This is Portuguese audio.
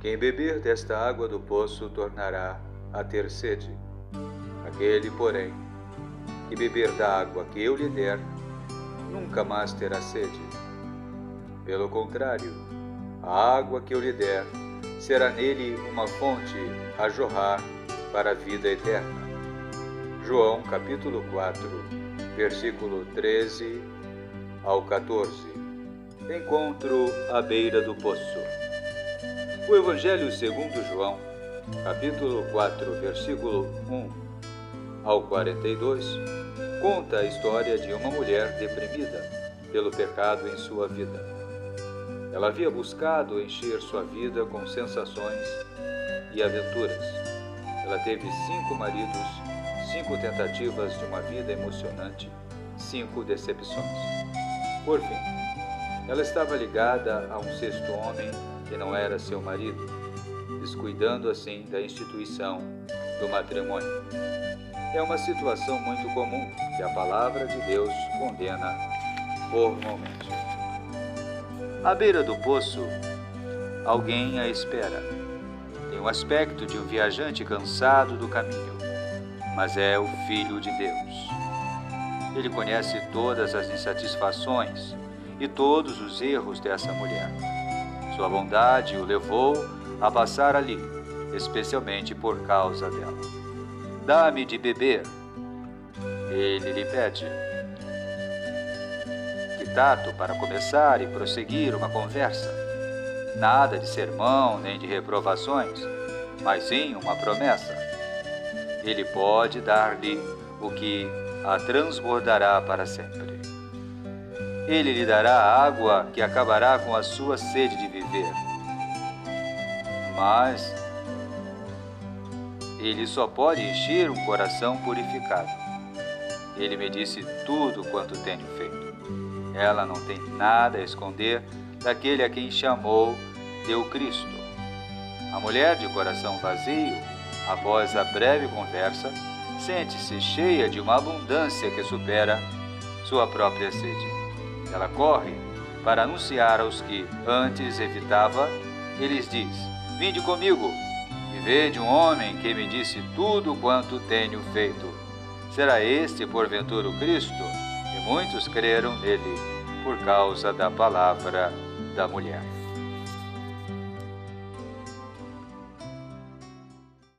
Quem beber desta água do poço tornará a ter sede. Aquele, porém, que beber da água que eu lhe der, nunca mais terá sede. Pelo contrário, a água que eu lhe der será nele uma fonte a jorrar para a vida eterna. João capítulo 4, versículo 13 ao 14. Encontro à beira do poço. O Evangelho segundo João, capítulo 4, versículo 1 ao 42, conta a história de uma mulher deprimida pelo pecado em sua vida. Ela havia buscado encher sua vida com sensações e aventuras. Ela teve cinco maridos, cinco tentativas de uma vida emocionante, cinco decepções. Por fim, ela estava ligada a um sexto homem que não era seu marido, descuidando assim da instituição do matrimônio. É uma situação muito comum que a palavra de Deus condena formalmente. À beira do poço, alguém a espera. Tem o aspecto de um viajante cansado do caminho, mas é o Filho de Deus. Ele conhece todas as insatisfações e todos os erros dessa mulher. Sua bondade o levou a passar ali, especialmente por causa dela. Dá-me de beber. Ele lhe pede. Que tato para começar e prosseguir uma conversa. Nada de sermão nem de reprovações, mas sim uma promessa. Ele pode dar-lhe o que a transbordará para sempre. Ele lhe dará água que acabará com a sua sede de viver. Mas ele só pode encher um coração purificado. Ele me disse tudo quanto tenho feito. Ela não tem nada a esconder daquele a quem chamou deu Cristo. A mulher de coração vazio, após a breve conversa, sente-se cheia de uma abundância que supera sua própria sede. Ela corre para anunciar aos que antes evitava e lhes diz: Vinde comigo e vede um homem que me disse tudo quanto tenho feito. Será este porventura o Cristo? E muitos creram nele por causa da palavra da mulher.